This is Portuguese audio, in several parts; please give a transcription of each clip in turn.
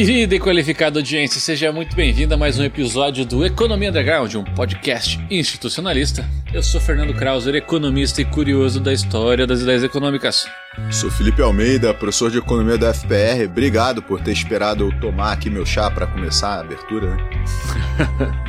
Querida e qualificada audiência, seja muito bem-vinda a mais um episódio do Economia Underground, um podcast institucionalista. Eu sou Fernando Krauser, economista e curioso da história das ideias econômicas. Sou Felipe Almeida, professor de economia da FPR. Obrigado por ter esperado eu tomar aqui meu chá para começar a abertura. Né?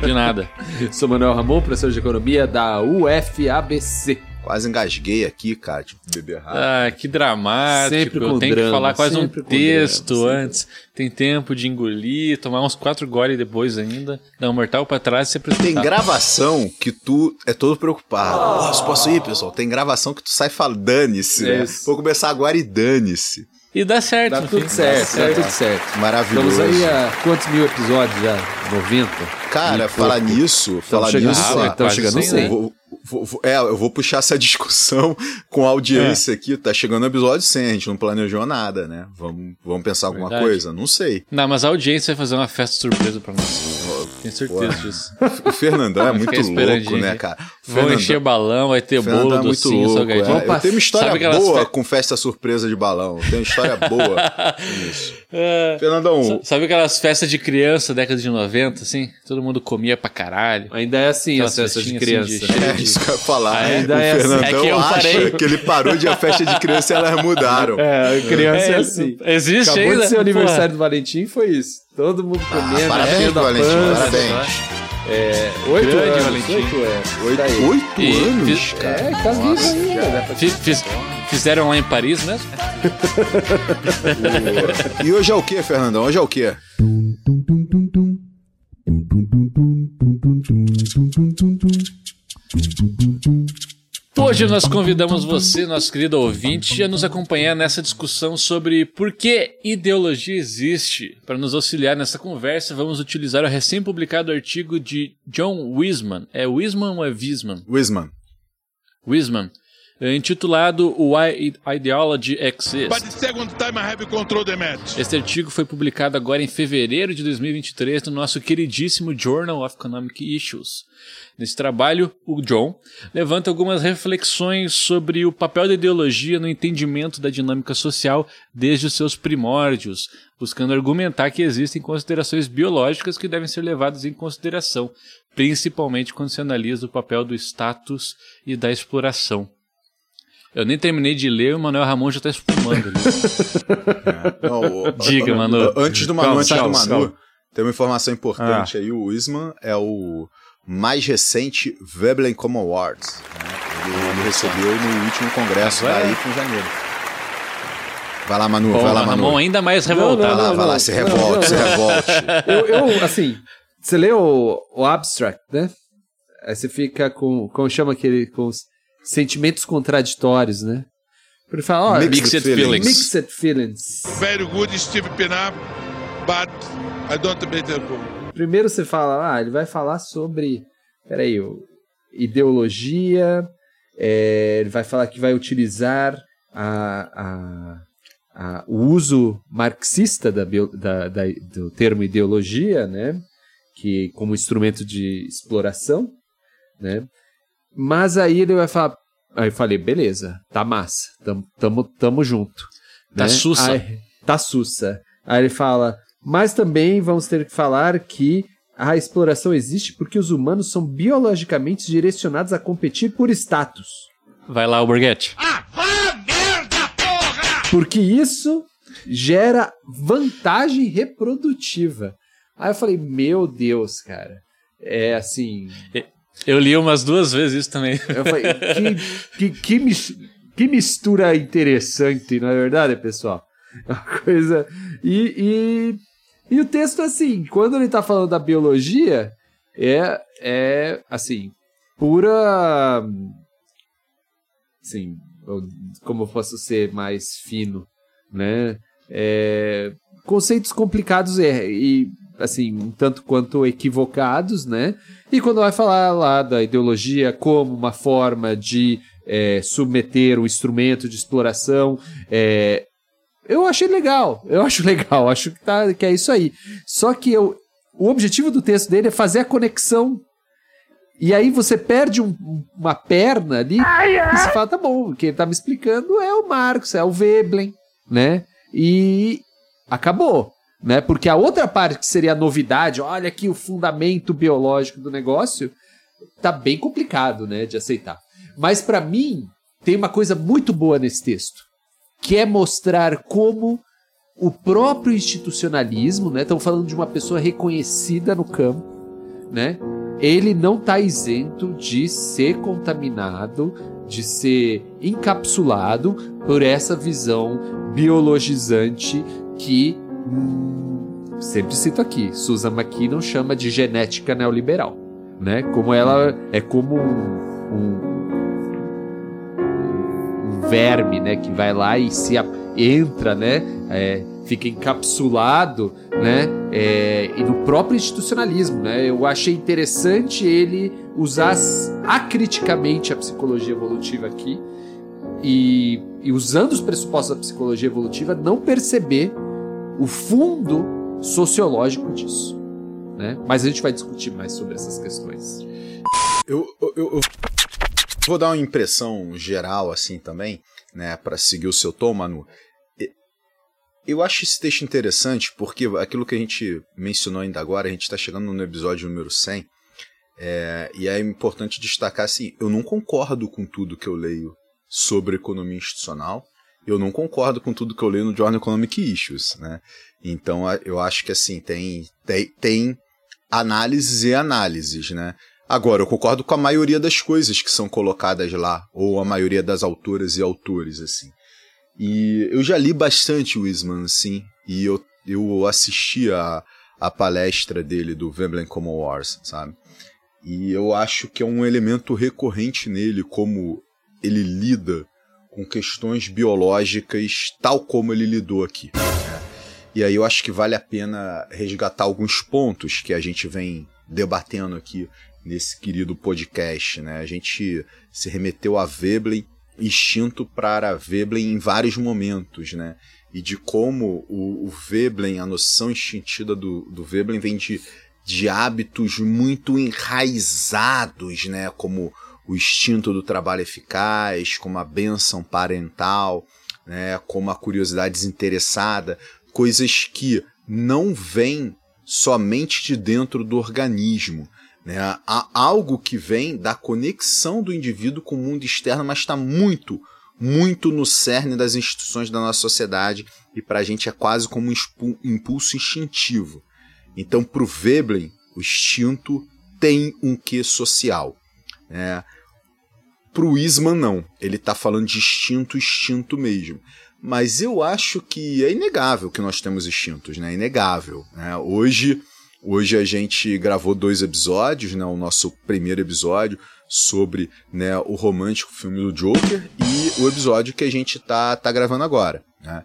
de nada. Sou Manuel Ramon, professor de economia da UFABC. Quase engasguei aqui, cara, tipo, beber rápido. Ah, que dramático. Sempre com Eu tenho drama, que falar quase um sempre texto drama, antes. Tem tempo de engolir, tomar uns quatro gole depois ainda, dar um mortal pra trás e se Tem apresentar. gravação que tu é todo preocupado. Posso, posso ir, pessoal? Tem gravação que tu sai falando, dane-se. né? Vou começar agora e dane-se. E dá certo, Tá no tudo fim. certo, tá tudo certo. Maravilhoso. Estamos aí a quantos mil episódios já? 90? Cara, E falar nisso, falar chegando, nisso. Ah, ah, quase chegando cem, sim. né? Vou- vou- vou- é, eu vou puxar essa discussão com a audiência aqui. Tá chegando o episódio 100, a gente não planejou nada, né? Vamos, vamos pensar alguma Verdade. coisa? Não sei. Não, mas a audiência vai fazer uma festa surpresa pra nós. Tenho certeza disso. O Fernandão é muito louco, né, cara? Vão encher balão, vai ter Fernandão bolo, é muito docinho, louco. salgadinho. é. Vamos Eu tenho uma história boa fe- com festa surpresa de balão. Tenho uma história boa com isso. É. Fernandão, Sa- Sabe aquelas festas de criança, década de 90, assim? Todo mundo comia pra caralho. Ainda é assim Aquelas as festas de festinhas assim criança. de- é isso que eu ia falar. Ah, é? o Ainda é assim. Fernandão É que eu acha que ele parou de a festa de criança e elas mudaram. É, criança é, assim. Existe Acabou ainda? de ser o Porra. aniversário do Valentim, foi isso. Todo mundo Ah, comendo, parabéns, enchendo a Valentim, pança. parabéns. É, oito Grande anos, Valentim. oito anos. Oito, Daí. oito E anos, fiz- cara. É, tá vivo ainda. pra- Fiz- fiz- fizeram lá em Paris mesmo? E hoje é o que, Fernandão? Hoje é o que? Hoje nós convidamos você, nosso querido ouvinte, a nos acompanhar nessa discussão sobre por que ideologia existe. Para nos auxiliar nessa conversa, vamos utilizar o recém-publicado artigo de John Wiseman. É Wiseman ou é Wiseman? Wisman. Wiseman, eh, intitulado Why Ideology Exists. Este artigo foi publicado agora em fevereiro de 2023 no nosso queridíssimo Journal of Economic Issues. Nesse trabalho, o John levanta algumas reflexões sobre o papel da ideologia no entendimento da dinâmica social desde os seus primórdios, buscando argumentar que existem considerações biológicas que devem ser levadas em consideração, principalmente quando se analisa o papel do status e da exploração. Eu nem terminei de ler e o Manuel Ramon já está espumando ali. Não, o- Diga, Manu. Antes do Manu, Calma, antes do calma, Manu, calma. tem uma informação importante aí. O Wisman é o mais recente Veblen Common Awards. né? Ele, ele recebeu no último congresso Agora- da IFA em janeiro. Vai lá, Manu, Bom, vai lá, o Manu. Ramon ainda mais Não, revoltado. Vai lá, não, vai lá, não. se Não, revolte, não, se não. revolte. eu, eu, assim, você lê o, o abstract, né? Aí você fica com, como chama aquele, com os sentimentos contraditórios, né? Ele fala, ó, Mixed feelings. Mixed feelings. Very good Steve Pinup, but I don't make the goal. Primeiro você fala, ah, ele vai falar sobre, peraí, ideologia, é, ele vai falar que vai utilizar a, a- a- o uso marxista da, bio- da- da- do termo ideologia, né, que como instrumento de exploração, né, mas aí ele vai falar, aí eu falei, beleza, tá massa, tamo, tamo, tamo junto. Tá né? sussa. Aí- tá sussa. Aí ele fala, mas também vamos ter que falar que a exploração existe porque os humanos são biologicamente direcionados a competir por status. Vai lá, o Borghetti. Porque isso gera vantagem reprodutiva. Aí eu falei, meu Deus, cara. É assim. Eu li umas duas vezes isso também. Eu falei, que, que, que, que mistura interessante, não é verdade, pessoal? É Uma coisa. E, e, e o texto, assim, quando ele tá falando da biologia, é, é assim, pura. Assim, como posso ser mais fino, né? É, conceitos complicados é, e, assim, um tanto quanto equivocados, né? E quando vai falar lá da ideologia como uma forma de é, submeter o instrumento de exploração, é, eu achei legal, eu acho legal, acho que, tá, que é isso aí. Só que eu, o objetivo do texto dele é fazer a conexão. E aí você perde um- uma perna ali e você fala, tá bom, quem tá me explicando é o Marx, é o Veblen, né? E acabou. Né? Porque a outra parte que seria a novidade, olha aqui o fundamento biológico do negócio, tá bem complicado, né, de aceitar. Mas para mim tem uma coisa muito boa nesse texto, que é mostrar como o próprio institucionalismo, né? Estamos falando de uma pessoa reconhecida no campo, né? Ele não está isento de ser contaminado, de ser encapsulado por essa visão biologizante que sempre cito aqui, Susan McKinnon chama de genética neoliberal, né? Como ela é como um, um verme, né, que vai lá e se entra, né, é, fica encapsulado, né, é, e no próprio institucionalismo, né, eu achei interessante ele usar acriticamente a psicologia evolutiva aqui e, e usando os pressupostos da psicologia evolutiva não perceber o fundo sociológico disso, né, mas a gente vai discutir mais sobre essas questões. eu, eu, eu Vou dar uma impressão geral assim também, né, para seguir o seu tom, Manu. Eu acho esse texto interessante porque aquilo que a gente mencionou ainda agora, a gente está chegando no episódio número 100, é, e é importante destacar assim: eu não concordo com tudo que eu leio sobre economia institucional, eu não concordo com tudo que eu leio no Journal Economic Issues, né? Então eu acho que assim tem tem, tem análises e análises, né? Agora, eu concordo com a maioria das coisas que são colocadas lá, ou a maioria das autoras e autores, assim. E eu já li bastante o Isman, assim, e eu, eu assisti a, a palestra dele do Veblen Common Wars, sabe? E eu acho que é um elemento recorrente nele, como ele lida com questões biológicas tal como ele lidou aqui. E aí eu acho que vale a pena resgatar alguns pontos que a gente vem debatendo aqui nesse querido podcast, né? A gente se remeteu a Veblen, instinto para Veblen em vários momentos, né? E de como o, o Veblen, a noção instintiva do, do Veblen vem de, de hábitos muito enraizados, né? Como o instinto do trabalho eficaz, como a benção parental, né? Como a curiosidade desinteressada, coisas que não vêm somente de dentro do organismo, né? Há algo que vem da conexão do indivíduo com o mundo externo, mas está muito, muito no cerne das instituições da nossa sociedade e para a gente é quase como um impulso instintivo. Então, para o Veblen, o instinto tem um quê social. Né? Para o Isman, não. Ele está falando de instinto, instinto mesmo. Mas eu acho que é inegável que nós temos instintos, né? É inegável. Né? Hoje Hoje a gente gravou dois episódios, né? O nosso primeiro episódio sobre né, o romântico filme do Joker e o episódio que a gente tá, tá gravando agora. Né?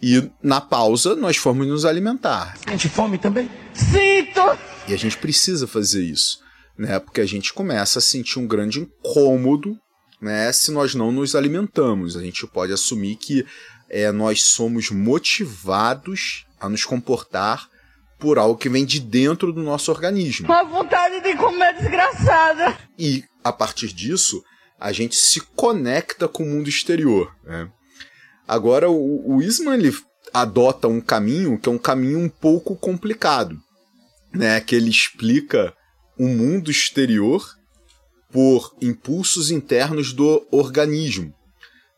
E na pausa nós fomos nos alimentar. Sente fome também? Sinto! E a gente precisa fazer isso, né? Porque a gente começa a sentir um grande incômodo, né? Se nós não nos alimentamos, a gente pode assumir que é, nós somos motivados a nos comportar por algo que vem de dentro do nosso organismo. Uma vontade de comer desgraçada. E a partir disso, a gente se conecta com o mundo exterior. Né? Agora, o, o Isman ele adota um caminho que é um caminho um pouco complicado, né? Que ele explica o mundo exterior por impulsos internos do organismo,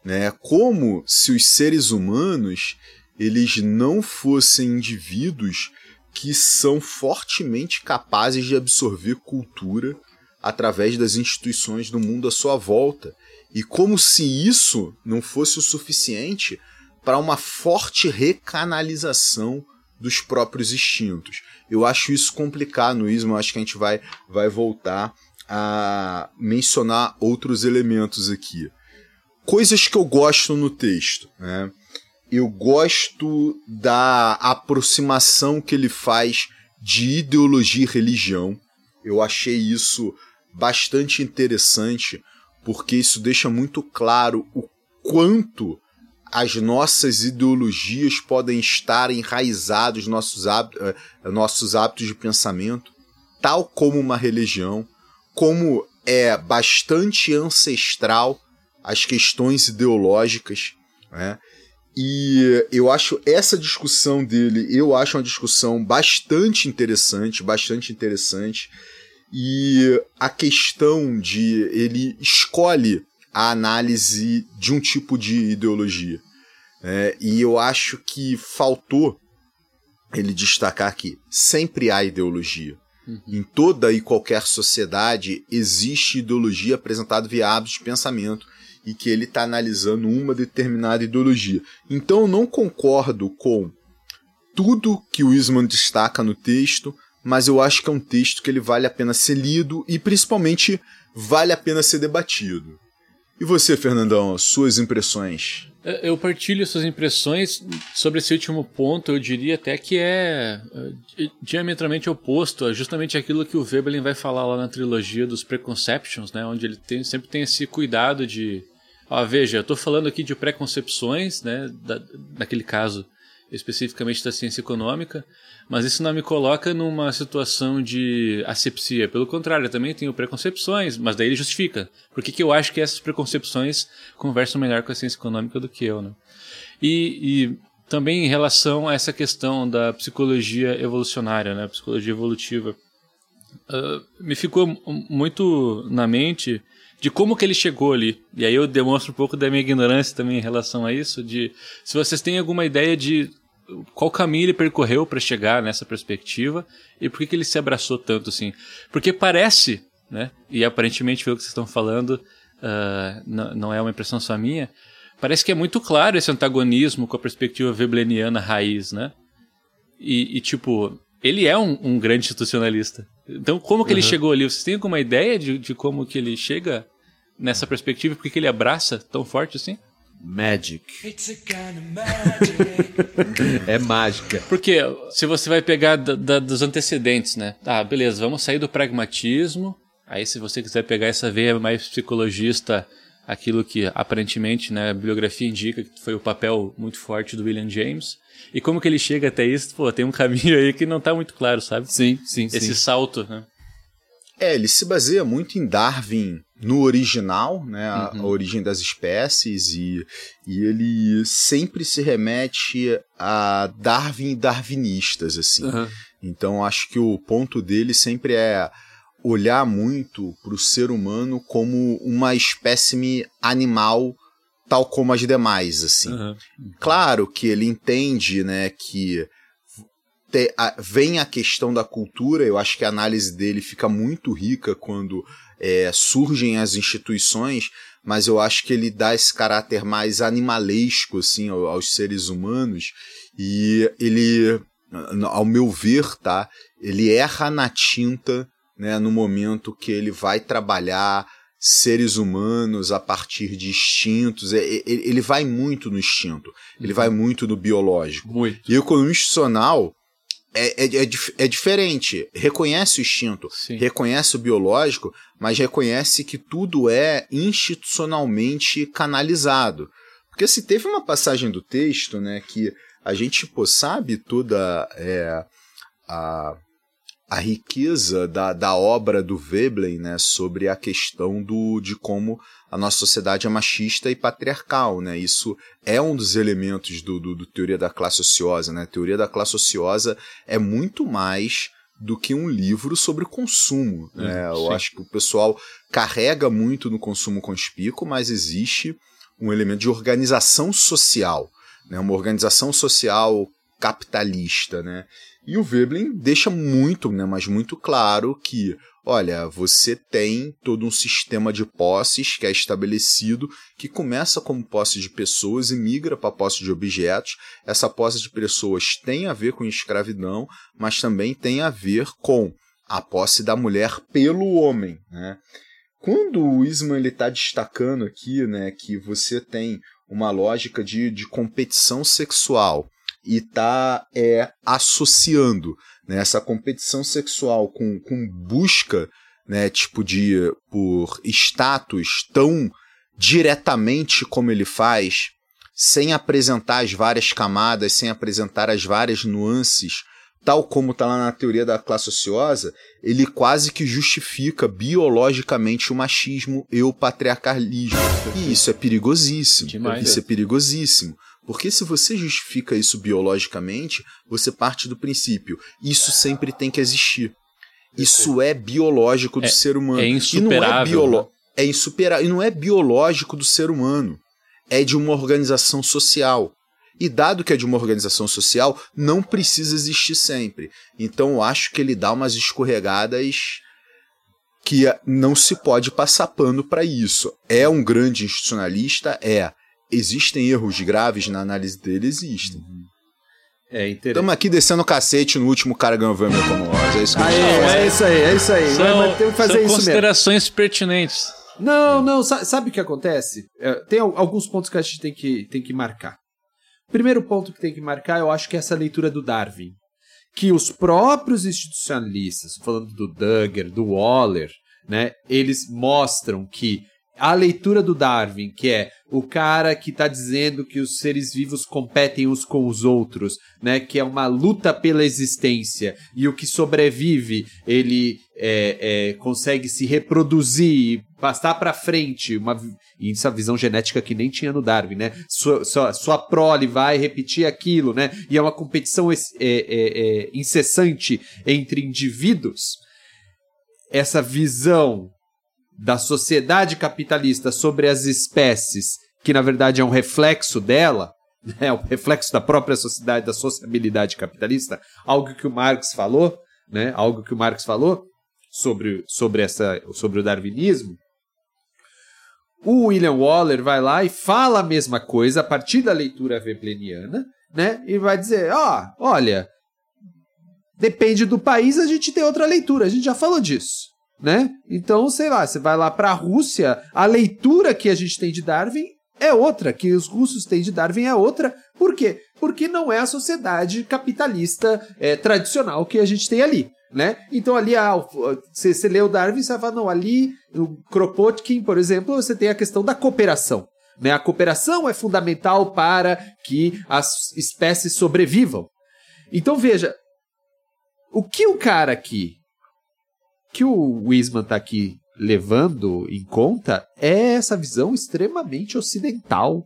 né? Como se os seres humanos eles não fossem indivíduos que são fortemente capazes de absorver cultura através das instituições do mundo à sua volta. E como se isso não fosse o suficiente para uma forte recanalização dos próprios instintos. Eu acho isso complicado no ismo, acho que a gente vai, vai voltar a mencionar outros elementos aqui. Coisas que eu gosto no texto. Né? eu gosto da aproximação que ele faz de ideologia e religião. Eu achei isso bastante interessante, porque isso deixa muito claro o quanto as nossas ideologias podem estar enraizados nossos hábitos, eh, nossos hábitos de pensamento, tal como uma religião, como é bastante ancestral as questões ideológicas, né? E eu acho essa discussão dele, eu acho uma discussão bastante interessante, bastante interessante. E a questão de ele escolhe a análise de um tipo de ideologia. É, e eu acho que faltou ele destacar que sempre há ideologia. Uhum. Em toda e qualquer sociedade existe ideologia apresentada via hábitos de pensamento e que ele está analisando uma determinada ideologia. Então eu não concordo com tudo que o Isman destaca no texto, mas eu acho que é um texto que ele vale a pena ser lido e principalmente vale a pena ser debatido. E você, Fernandão, suas impressões? Eu partilho suas impressões sobre esse último ponto. Eu diria até que é diametralmente oposto a justamente aquilo que o Veblen vai falar lá na trilogia dos Preconceptions, né? Onde ele tem, sempre tem esse cuidado de Ó, veja, eu estou falando aqui de preconcepções, né, da, naquele caso especificamente da ciência econômica, mas isso não me coloca numa situação de asepsia. Pelo contrário, eu também tenho preconcepções, mas daí ele justifica. Por que, que eu acho que essas preconcepções conversam melhor com a ciência econômica do que eu, né? E, e também em relação a essa questão da psicologia evolucionária, né, psicologia evolutiva, uh, me ficou muito na mente de como que ele chegou ali. E aí eu demonstro um pouco da minha ignorância também em relação a isso, de se vocês têm alguma ideia de qual caminho ele percorreu para chegar nessa perspectiva e por que, que ele se abraçou tanto assim. Porque parece, né, e aparentemente pelo que vocês estão falando, uh, não é uma impressão só minha, parece que é muito claro esse antagonismo com a perspectiva vebleniana raiz, né? E, e tipo, ele é um, um grande institucionalista. Então, como que uhum. ele chegou ali? Vocês têm alguma ideia de, de como que ele chega nessa perspectiva? Por que ele abraça tão forte assim? Magic. é mágica. Porque se você vai pegar da, da, dos antecedentes, né? Ah, beleza, vamos sair do pragmatismo. Aí, se você quiser pegar essa veia mais psicologista, aquilo que aparentemente né, a bibliografia indica que foi o papel muito forte do William James. E como que ele chega até isso? Pô, tem um caminho aí que não tá muito claro, sabe? Sim, sim, Esse sim. salto, né? É, ele se baseia muito em Darwin no original, né, a, uhum. a origem das espécies, e, e ele sempre se remete a Darwin darwinistas, assim. Uhum. Então acho que o ponto dele sempre é olhar muito para o ser humano como uma espécime animal tal como as demais, assim. Uhum. Claro que ele entende, né, que te, a, vem a questão da cultura, eu acho que a análise dele fica muito rica quando é, surgem as instituições, mas eu acho que ele dá esse caráter mais animalesco, assim, aos, aos seres humanos, e ele, ao meu ver, tá, ele erra na tinta, né, no momento que ele vai trabalhar seres humanos a partir de instintos. Ele vai muito no instinto, ele vai muito no biológico. Muito. E o economia institucional é, é, é, é, diferente. Reconhece o instinto, Sim. reconhece o biológico, mas reconhece que tudo é institucionalmente canalizado. Porque se teve uma passagem do texto, né, que a gente pô, sabe toda é, a a riqueza da, da obra do Veblen né, sobre a questão do, de como a nossa sociedade é machista e patriarcal. Né? Isso é um dos elementos do, do, do teoria da classe ociosa. Né? A teoria da classe ociosa é muito mais do que um livro sobre consumo. É, né? Eu acho que o pessoal carrega muito no consumo conspícuo, mas existe um elemento de organização social, né? uma organização social capitalista, né? E o Veblen deixa muito, né, mas muito claro que, olha, você tem todo um sistema de posses que é estabelecido, que começa como posse de pessoas e migra para posse de objetos. Essa posse de pessoas tem a ver com escravidão, mas também tem a ver com a posse da mulher pelo homem, né? Quando o Isman está destacando aqui né, que você tem uma lógica de, de competição sexual e está é, associando né, essa competição sexual com, com busca né, tipo de por status tão diretamente como ele faz, sem apresentar as várias camadas, sem apresentar as várias nuances, tal como está lá na teoria da classe ociosa, ele quase que justifica biologicamente o machismo e o patriarcalismo. E isso é perigosíssimo. Demais, isso é. é perigosíssimo Porque se você justifica isso biologicamente, você parte do princípio: isso sempre tem que existir. Isso é biológico do É- ser humano. é E não é, insuperável, né? é insuperável. E não é biológico do ser humano. É de uma organização social. E dado que é de uma organização social, não precisa existir sempre. Então eu acho que ele dá umas escorregadas que não se pode passar pano para isso. É um grande institucionalista? É. Existem erros graves na análise dele? Existem. É interessante. Estamos aqui descendo o cacete no último cara ganhou o Vermelho como nós. É isso que a gente Aí, tá fazendo. é isso aí, é isso aí. São, Mas tem que fazer são isso mesmo. considerações pertinentes. Não, não, sa- sabe o que acontece? É, tem al- alguns pontos que a gente tem que, tem que marcar. Primeiro ponto que tem que marcar, eu acho que é essa leitura do Darwin. Que os próprios institucionalistas, falando do Duggar, do Waller, né, eles mostram que a leitura do Darwin, que é o cara que está dizendo que os seres vivos competem uns com os outros, né, que é uma luta pela existência, e o que sobrevive, ele é, é, consegue se reproduzir passar para frente, uma, e essa visão genética que nem tinha no Darwin, né? Sua, sua, sua prole vai repetir aquilo, né? E é uma competição é, é, é, incessante entre indivíduos. Essa visão da sociedade capitalista sobre as espécies, que na verdade é um reflexo dela, né, um reflexo da própria sociedade, da sociabilidade capitalista, algo que o Marx falou, né, algo que o Marx falou sobre, sobre, essa, sobre o darwinismo. O William Waller vai lá e fala a mesma coisa a partir da leitura vebleniana, né, e vai dizer, ó, olha, depende do país, a gente tem outra leitura, a gente já falou disso né? Então, sei lá, você vai lá para a Rússia, a leitura que a gente tem de Darwin é outra, que os russos têm de Darwin é outra. Por quê? Porque não é a sociedade capitalista é, tradicional que a gente tem ali. Né? Então ali ah, você, você lê o Darwin você vai falar, não, ali no Kropotkin, por exemplo, você tem a questão da cooperação. Né? A cooperação é fundamental para que as espécies sobrevivam. Então veja, o que o cara aqui que o Wiseman está aqui levando em conta é essa visão extremamente ocidental,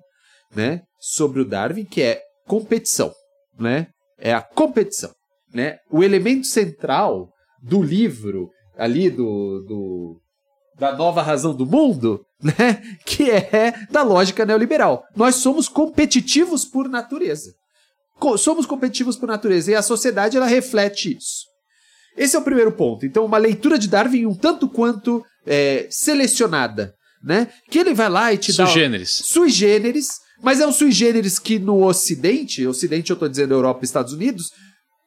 né, sobre o Darwin, que é competição, né? É a competição, né? O elemento central do livro ali do, do da nova razão do mundo, né, que é da lógica neoliberal. Nós somos competitivos por natureza. Co- somos competitivos por natureza e a sociedade ela reflete isso. Esse é o primeiro ponto. Então, uma leitura de Darwin um tanto quanto é, selecionada, né? Que ele vai lá e te dá... Sui generis. Sui generis, mas é um sui generis que no Ocidente, Ocidente eu tô dizendo Europa e Estados Unidos,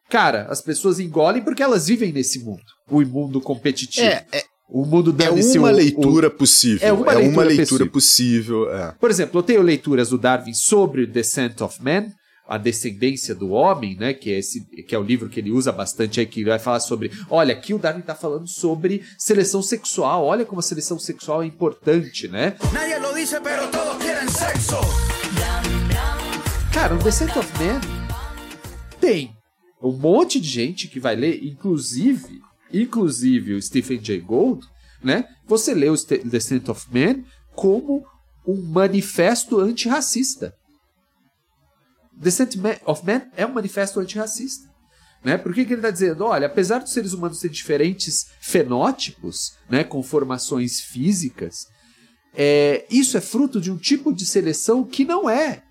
cara, as pessoas engolem porque elas vivem nesse mundo. O mundo competitivo. É, é, o mundo é dane-se uma o- o- leitura possível. É uma leitura possível. é. por exemplo, eu tenho leituras do Darwin sobre Descent of Man, a descendência do homem, né, que é esse que é o livro que ele usa bastante aí que vai falar sobre, olha, aqui o Darwin está falando sobre seleção sexual, olha como a seleção sexual é importante, né? Nadie lo dice, pero todos quieren sexo. Cara, o Descent of Man tem um monte de gente que vai ler, inclusive, inclusive o Stephen Jay Gould, né? Você lê o Descent of Man como um manifesto antirracista. Descent Ma- of Man é um manifesto antirracista. Né? Por que, que ele está dizendo? Olha, apesar dos seres humanos terem diferentes fenótipos, né, com formações físicas, é, isso é fruto de um tipo de seleção que não é,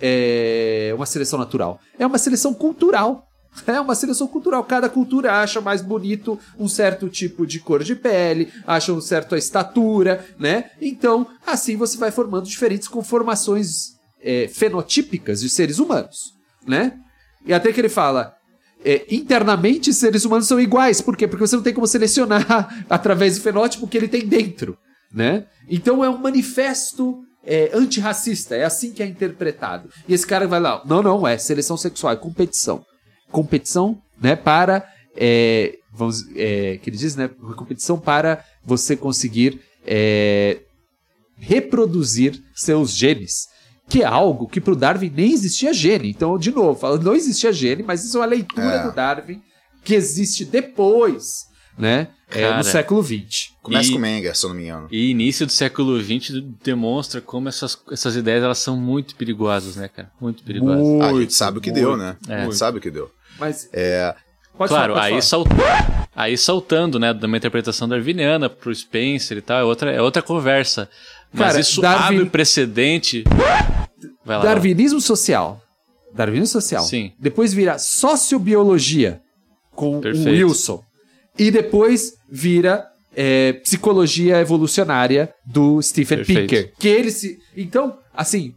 é uma seleção natural. É uma seleção cultural. É uma seleção cultural. Cada cultura acha mais bonito um certo tipo de cor de pele, acha um certo a estatura, né? Então, assim você vai formando diferentes conformações é, fenotípicas de seres humanos, né? E até que ele fala, é, internamente seres humanos são iguais. Por quê? Porque você não tem como selecionar através do fenótipo que ele tem dentro, né? Então é um manifesto é, antirracista, é assim que é interpretado. E esse cara vai lá, não, não, é seleção sexual, é competição. Competição, né, para, é, vamos, é, que ele diz, né, competição para você conseguir é, reproduzir seus genes que é algo que pro Darwin nem existia gene. Então, de novo, falando, não existia gene, mas isso é uma leitura É. do Darwin que existe depois, né? É, Cara. no século XX. Começa E- com Menger, se eu não me engano. E início do século XX demonstra como essas, essas ideias elas são muito perigosas, né, cara? Muito perigosas. Ah, a Muito, gente sabe o que muito, deu, né? É. A gente sabe o que deu. Mas É, pode claro, falar, aí, falar. sal- aí saltando, né, de uma interpretação darwiniana pro Spencer e tal, é outra, é outra conversa. Mas Cara, isso Darwin- abre precedente. Vai lá. Darwinismo social. Darwinismo social. Sim. Depois vira sociobiologia com Perfeito. o Wilson. E depois vira é, psicologia evolucionária do Stephen Perfeito. Pinker. Que ele se. Então, assim,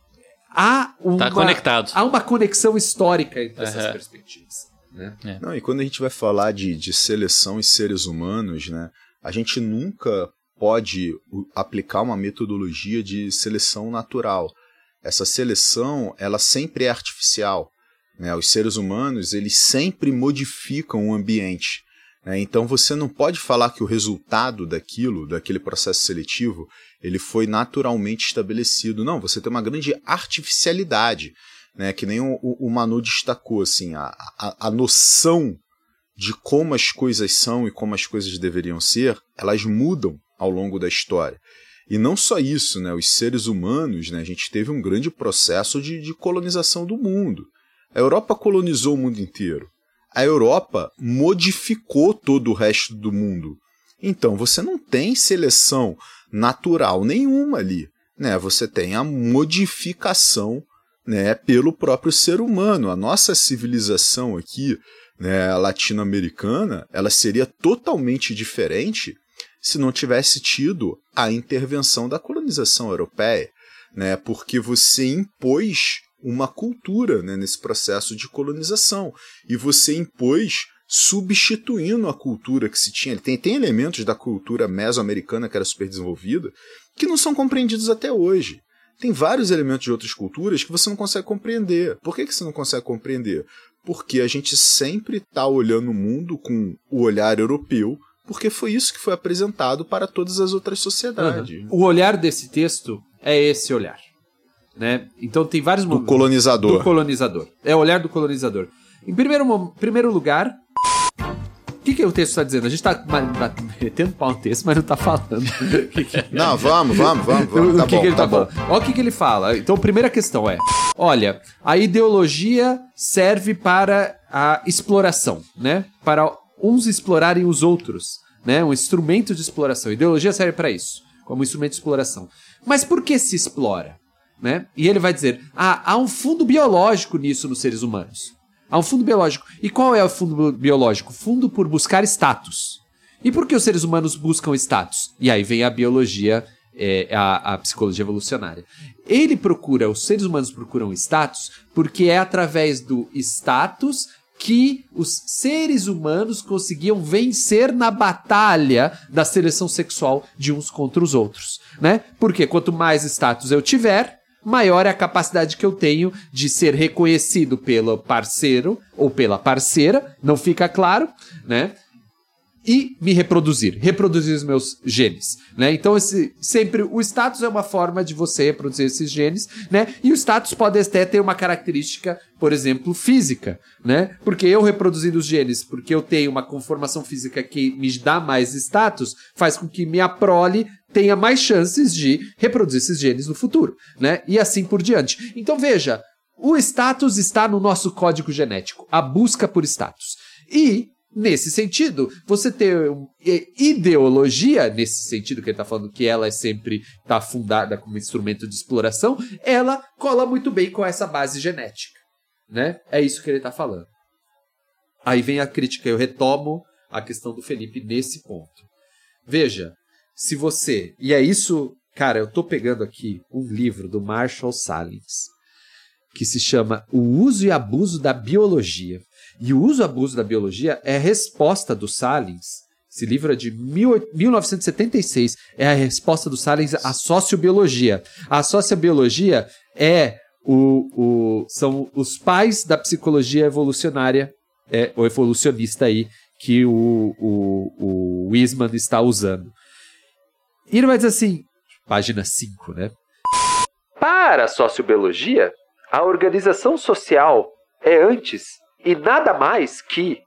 há uma. Tá conectado. Há uma conexão histórica entre essas Aham. perspectivas. Né? Não, e quando a gente vai falar de, de seleção e seres humanos, né, a gente nunca pode aplicar uma metodologia de seleção natural. Essa seleção, ela sempre é artificial. Né? Os seres humanos, eles sempre modificam o ambiente. né? Então você não pode falar que o resultado daquilo, daquele processo seletivo, ele foi naturalmente estabelecido. Não, você tem uma grande artificialidade né, que nem o, o Manu destacou, assim, a, a, a noção de como as coisas são e como as coisas deveriam ser, elas mudam ao longo da história. E não só isso, né, os seres humanos, né, a gente teve um grande processo de, de colonização do mundo. A Europa colonizou o mundo inteiro. A Europa modificou todo o resto do mundo. Então você não tem seleção natural nenhuma ali. Né? Você tem a modificação né, pelo próprio ser humano. A nossa civilização aqui, né, latino-americana, ela seria totalmente diferente se não tivesse tido a intervenção da colonização europeia, né, porque você impôs uma cultura né, nesse processo de colonização e você impôs substituindo a cultura que se tinha. Tem, tem elementos da cultura mesoamericana que era super desenvolvida que não são compreendidos até hoje. Tem vários elementos de outras culturas que você não consegue compreender. Por que, que você não consegue compreender? Porque a gente sempre está olhando o mundo com o olhar europeu, porque foi isso que foi apresentado para todas as outras sociedades. O olhar desse texto é esse olhar. Né? Então tem vários Do momentos- colonizador. Do colonizador. É o olhar do colonizador. Em primeiro, primeiro lugar, o que, que o texto está dizendo? A gente está metendo pau no texto, mas não está falando. O que que- Não, vamos, vamos, vamos, o vamos. Tá que, bom, que ele tá tá bom. falando? Olha o que, que ele fala. Então, a primeira questão é: olha, a ideologia serve para a exploração, né? Para uns explorarem os outros, né? Um instrumento de exploração. Ideologia serve para isso, como instrumento de exploração. Mas por que se explora? Né? E ele vai dizer: ah, há um fundo biológico nisso nos seres humanos. Há um fundo biológico. E qual é o fundo biológico? Fundo por buscar status. E por que os seres humanos buscam status? E aí vem a biologia, é, a, a psicologia evolucionária. Ele procura, os seres humanos procuram status porque é através do status que os seres humanos conseguiam vencer na batalha da seleção sexual de uns contra os outros, né? Porque quanto mais status eu tiver, maior é a capacidade que eu tenho de ser reconhecido pelo parceiro ou pela parceira, não fica claro, né? E me reproduzir, reproduzir os meus genes, né? Então esse sempre o status é uma forma de você reproduzir esses genes, né? E o status pode até ter uma característica, por exemplo, física, né? Porque eu reproduzindo os genes, porque eu tenho uma conformação física que me dá mais status, faz com que minha prole tenha mais chances de reproduzir esses genes no futuro, né? E assim por diante. Então veja, o status está no nosso código genético, a busca por status. E Nesse sentido, você ter e- ideologia, nesse sentido que ele está falando que ela é sempre está fundada como instrumento de exploração, ela cola muito bem com essa base genética. Né? É isso que ele está falando. Aí vem a crítica, eu retomo a questão do Felipe nesse ponto. Veja, se você. E é isso, cara, eu tô pegando aqui um livro do Marshall Salins, que se chama O Uso e Abuso da Biologia. E o uso abuso da biologia é a resposta do Salins. Esse livro é de mil- 1976. É a resposta do Salins à sociobiologia. A sociobiologia é o, o- são os pais da psicologia evolucionária, é, ou evolucionista aí, que o, o, o Wiseman está usando. E ele vai dizer assim, página 5, né? Para a sociobiologia, a organização social é antes e nada mais que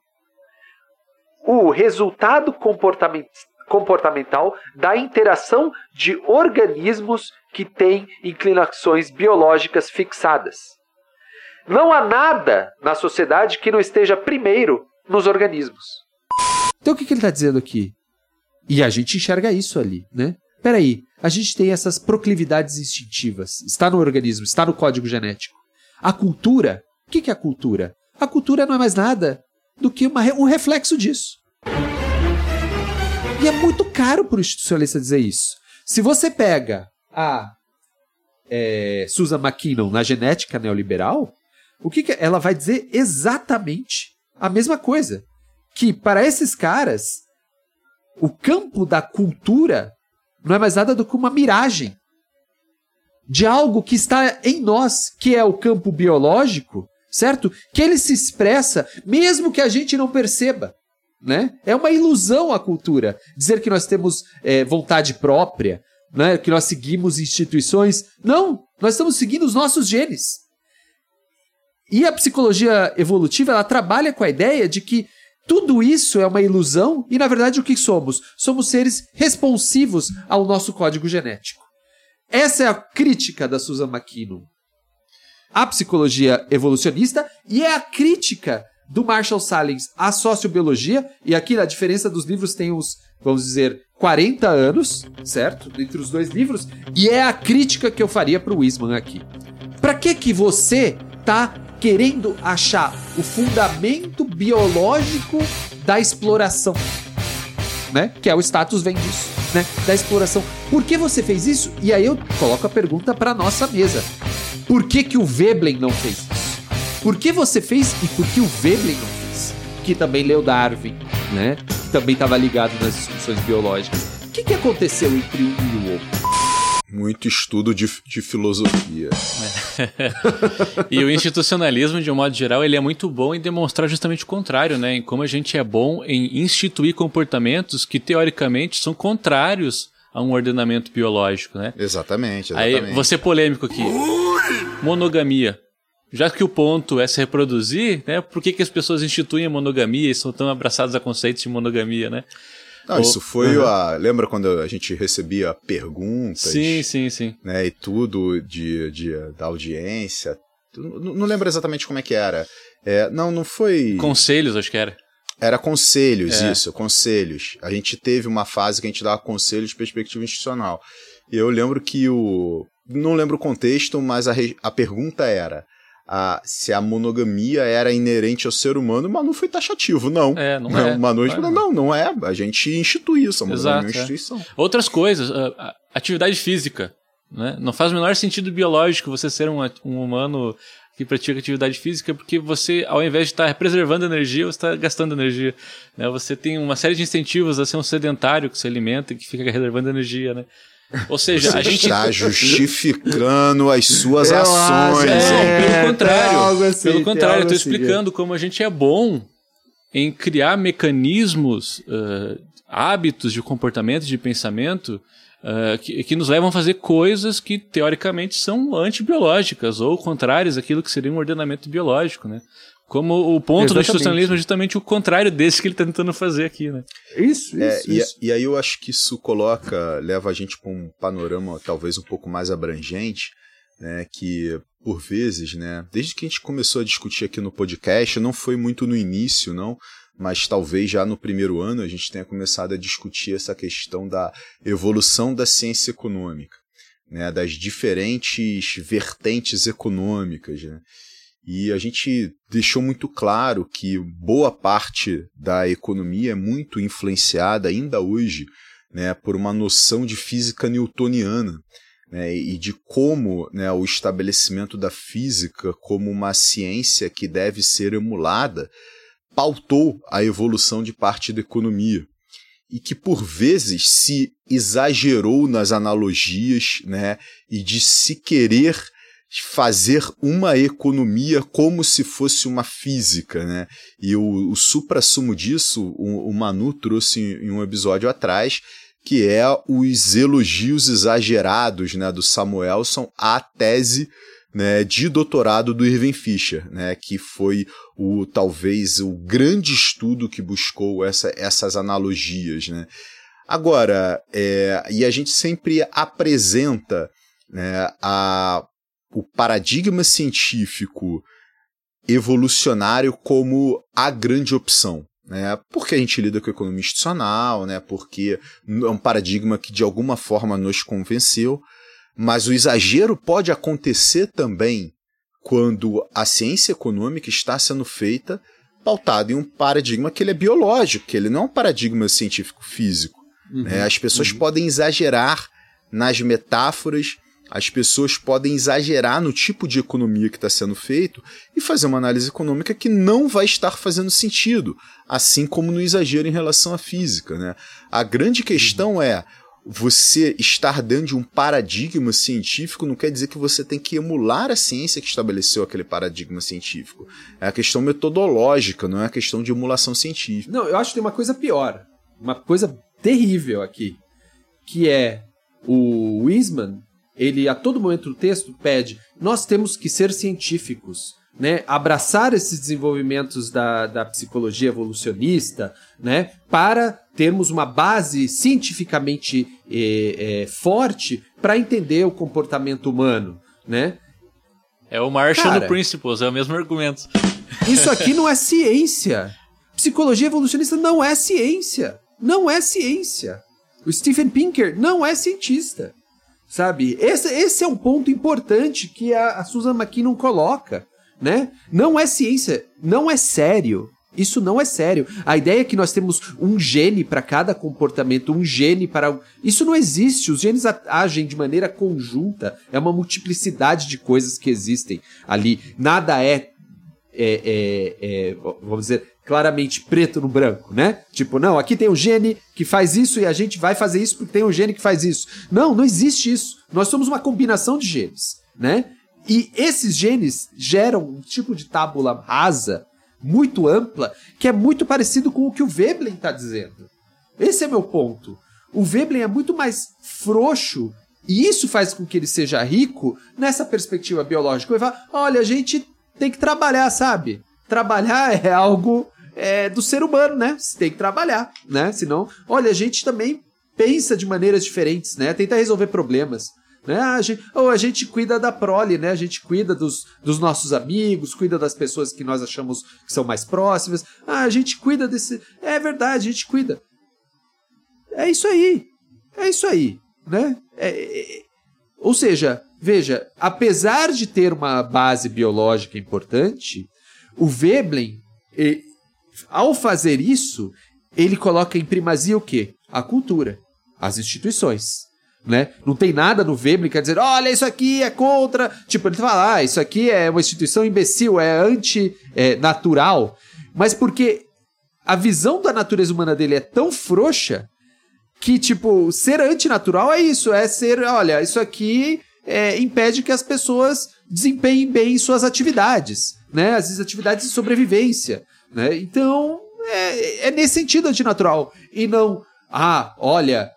o resultado comportamen- comportamental da interação de organismos que têm inclinações biológicas fixadas. Não há nada na sociedade que não esteja primeiro nos organismos. Então o que, que ele está dizendo aqui? E a gente enxerga isso ali, né? Peraí, a gente tem essas proclividades instintivas. Está no organismo, está no código genético. A cultura, o que, que é a cultura? A cultura não é mais nada do que uma, um reflexo disso. E é muito caro para o institucionalista dizer isso. Se você pega a é, Susan McKinnon na genética neoliberal, o que, que ela vai dizer exatamente a mesma coisa? Que para esses caras, o campo da cultura não é mais nada do que uma miragem de algo que está em nós, que é o campo biológico, certo? Que ele se expressa mesmo que a gente não perceba. Né? É uma ilusão a cultura. Dizer que nós temos é, vontade própria, né? que nós seguimos instituições. Não, nós estamos seguindo os nossos genes. E a psicologia evolutiva ela trabalha com a ideia de que tudo isso é uma ilusão e, na verdade, o que somos? Somos seres responsivos ao nosso código genético. Essa é a crítica da Susan McKinnon à psicologia evolucionista e é a crítica do Marshall Salins à sociobiologia. E aqui a diferença dos livros tem uns, vamos dizer, 40 anos, certo? Entre os dois livros. E é a crítica que eu faria para o Wisman aqui. Para que que você tá querendo achar o fundamento biológico da exploração, né? Que é o status vem disso, né? Da exploração. Por que você fez isso? E aí eu coloco a pergunta para nossa mesa. Por que que o Veblen não fez isso? Por que você fez e por que o Veblen não fez? Que também leu Darwin, né? Que também estava ligado nas discussões biológicas. O que, que aconteceu entre um e o outro? Muito estudo de, de filosofia. e o institucionalismo, de um modo geral, ele é muito bom em demonstrar justamente o contrário, né? Em como a gente é bom em instituir comportamentos que, teoricamente, são contrários a um ordenamento biológico, né? Exatamente, exatamente. Aí, vou ser polêmico aqui. Monogamia. Já que o ponto é se reproduzir, né? Por que, que as pessoas instituem a monogamia e são tão abraçadas a conceitos de monogamia, né? Não, Ou- isso foi Uhum. a. Lembra quando a gente recebia perguntas? Sim, sim, sim. Né, e tudo de, de, da audiência. Não, não lembro exatamente como é que era. É, não, não foi. Conselhos, acho que era. Era conselhos, É. isso, conselhos. A gente teve uma fase que a gente dava conselhos de perspectiva institucional. E eu lembro que o. Não lembro o contexto, mas a, re- a pergunta era. a- se a monogamia era inerente ao ser humano, mas não foi taxativo, não. É, não é. O Manu Não é, não, não é. A gente institui isso, a monogamia é uma Exato, é. instituição. Outras coisas, atividade física. Né? Não faz o menor sentido biológico você ser um, um humano que pratica atividade física, porque você, ao invés de estar preservando energia, você está gastando energia. Né? Você tem uma série de incentivos a ser um sedentário que se alimenta e que fica reservando energia. Né? Ou seja, a Você gente. está justificando as suas Eu ações. Não, é. pelo contrário. algo assim, pelo contrário, eu estou assim, explicando como a gente é bom em criar mecanismos, eh, hábitos de comportamento, de pensamento, eh, que, que nos levam a fazer coisas que teoricamente são antibiológicas ou contrárias àquilo que seria um ordenamento biológico, né? Como o ponto do Exatamente. institucionalismo é justamente o contrário desse que ele está tentando fazer aqui, né? Isso, isso, É, e, isso. e aí eu acho que isso coloca, leva a gente para um panorama talvez um pouco mais abrangente, né, que por vezes, né, desde que a gente começou a discutir aqui no podcast, não foi muito no início, não, mas talvez já no primeiro ano a gente tenha começado a discutir essa questão da evolução da ciência econômica, né, das diferentes vertentes econômicas, né. E a gente deixou muito claro que boa parte da economia é muito influenciada ainda hoje né, por uma noção de física newtoniana né, e de como né, o estabelecimento da física como uma ciência que deve ser emulada pautou a evolução de parte da economia e que por vezes se exagerou nas analogias né, e de se querer fazer uma economia como se fosse uma física, né? E o, o supra-sumo disso, o, o Manu trouxe em, em um episódio atrás, que é os elogios exagerados né, do Samuelson à tese né, de doutorado do Irving Fisher, né, que foi o talvez o grande estudo que buscou essa, essas analogias. Né. Agora, é, e a gente sempre apresenta né, a, o paradigma científico evolucionário como a grande opção. Né, porque a gente lida com a economia institucional, né, porque é um paradigma que de alguma forma nos convenceu, mas o exagero pode acontecer também quando a ciência econômica está sendo feita pautada em um paradigma que ele é biológico, que ele não é um paradigma científico-físico. Uhum, né? As pessoas uhum. podem exagerar nas metáforas, as pessoas podem exagerar no tipo de economia que está sendo feito e fazer uma análise econômica que não vai estar fazendo sentido, assim como no exagero em relação à física. Né? A grande questão é você estar dentro de um paradigma científico não quer dizer que você tem que emular a ciência que estabeleceu aquele paradigma científico. É a questão metodológica, não é a questão de emulação científica. Não, eu acho que tem uma coisa pior, uma coisa terrível aqui, que é o Wiseman, ele a todo momento do texto pede: nós temos que ser científicos né, abraçar esses desenvolvimentos da, da psicologia evolucionista, né, para termos uma base cientificamente é, é, forte para entender o comportamento humano, né? É o Marshall Cara, Principles, é o mesmo argumento. Isso aqui não é ciência. Psicologia evolucionista não é ciência. Não é ciência. O Stephen Pinker não é cientista. Sabe? Esse, esse é um ponto importante que a, a Susan McKinnon coloca né? Não é ciência, não é sério. Isso não é sério. A ideia é que nós temos um gene para cada comportamento, um gene para. Isso não existe. Os genes agem de maneira conjunta. É uma multiplicidade de coisas que existem ali. Nada é, é, é, é vamos dizer, claramente preto no branco, né? Tipo, não, aqui tem um gene que faz isso e a gente vai fazer isso porque tem um gene que faz isso. Não, não existe isso. Nós somos uma combinação de genes, né? E esses genes geram um tipo de tábula rasa muito ampla que é muito parecido com o que o Veblen está dizendo. Esse é meu ponto. O Veblen é muito mais frouxo e isso faz com que ele seja rico nessa perspectiva biológica. Ele fala: olha, a gente tem que trabalhar, sabe? Trabalhar é algo é, do ser humano, né? Você tem que trabalhar, né? Senão, olha, a gente também pensa de maneiras diferentes, né? Tenta resolver problemas. Né? A gente, ou a gente cuida da prole, né? A gente cuida dos, dos nossos amigos, cuida das pessoas que nós achamos que são mais próximas. Ah, a gente cuida desse. É verdade, a gente cuida. É isso aí. É isso aí, né? É, é... Ou seja, veja, apesar de ter uma base biológica importante, o Veblen, ao fazer isso, ele coloca em primazia o quê? A cultura, as instituições né? Não tem nada no quer dizer, olha, isso aqui é contra. Tipo, ele fala, ah, isso aqui é uma instituição imbecil, é antinatural. É, mas porque a visão da natureza humana dele é tão frouxa que, tipo, ser antinatural é isso, é ser, olha, isso aqui é, impede que as pessoas desempenhem bem suas atividades, né? As atividades de sobrevivência, né? Então, é, é nesse sentido antinatural. E não, ah, olha,